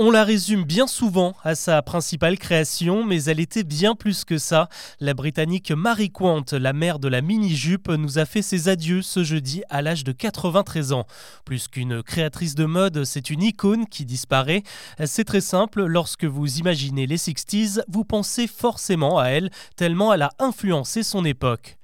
On la résume bien souvent à sa principale création, mais elle était bien plus que ça. La Britannique Marie Quant, la mère de la mini-jupe, nous a fait ses adieux ce jeudi à l'âge de 93 ans. Plus qu'une créatrice de mode, c'est une icône qui disparaît. C'est très simple, lorsque vous imaginez les 60s, vous pensez forcément à elle, tellement elle a influencé son époque.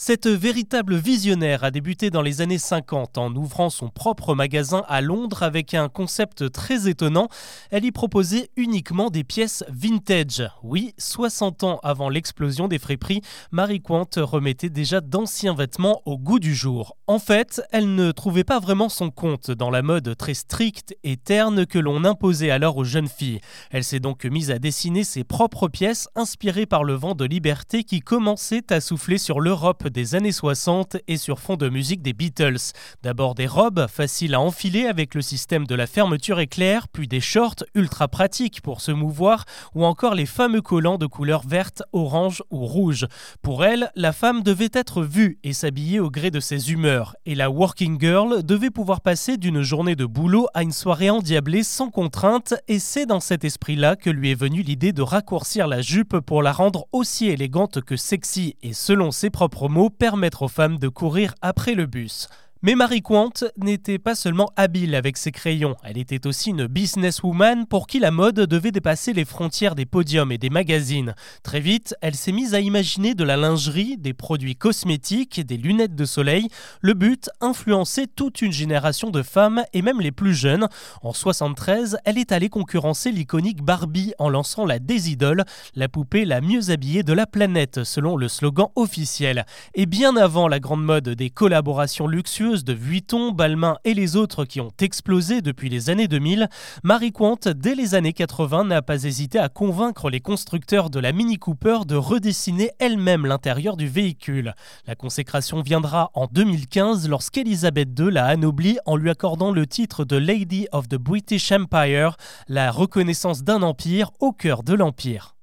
Cette véritable visionnaire a débuté dans les années 50 en ouvrant son propre magasin à Londres avec un concept très étonnant. Elle y proposait uniquement des pièces vintage. Oui, 60 ans avant l'explosion des friperies, Marie Quant remettait déjà d'anciens vêtements au goût du jour. En fait, elle ne trouvait pas vraiment son compte dans la mode très stricte et terne que l'on imposait alors aux jeunes filles. Elle s'est donc mise à dessiner ses propres pièces inspirées par le vent de liberté qui commençait à souffler sur l'Europe des années 60 et sur fond de musique des Beatles. D'abord des robes faciles à enfiler avec le système de la fermeture éclair, puis des shorts ultra pratiques pour se mouvoir, ou encore les fameux collants de couleur verte, orange ou rouge. Pour elle, la femme devait être vue et s'habiller au gré de ses humeurs, et la working girl devait pouvoir passer d'une journée de boulot à une soirée endiablée sans contrainte, et c'est dans cet esprit-là que lui est venue l'idée de raccourcir la jupe pour la rendre aussi élégante que sexy, et selon ses propres mots, permettre aux femmes de courir après le bus. Mais Marie Quant n'était pas seulement habile avec ses crayons, elle était aussi une businesswoman pour qui la mode devait dépasser les frontières des podiums et des magazines. Très vite, elle s'est mise à imaginer de la lingerie, des produits cosmétiques, des lunettes de soleil. Le but, influencer toute une génération de femmes et même les plus jeunes. En 73, elle est allée concurrencer l'iconique Barbie en lançant la Désidole, la poupée la mieux habillée de la planète selon le slogan officiel. Et bien avant la grande mode des collaborations luxueuses, de Vuitton, Balmain et les autres qui ont explosé depuis les années 2000, Marie Quant, dès les années 80, n'a pas hésité à convaincre les constructeurs de la Mini Cooper de redessiner elle-même l'intérieur du véhicule. La consécration viendra en 2015 lorsqu'Elisabeth II l'a anoblie en lui accordant le titre de Lady of the British Empire, la reconnaissance d'un empire au cœur de l'empire.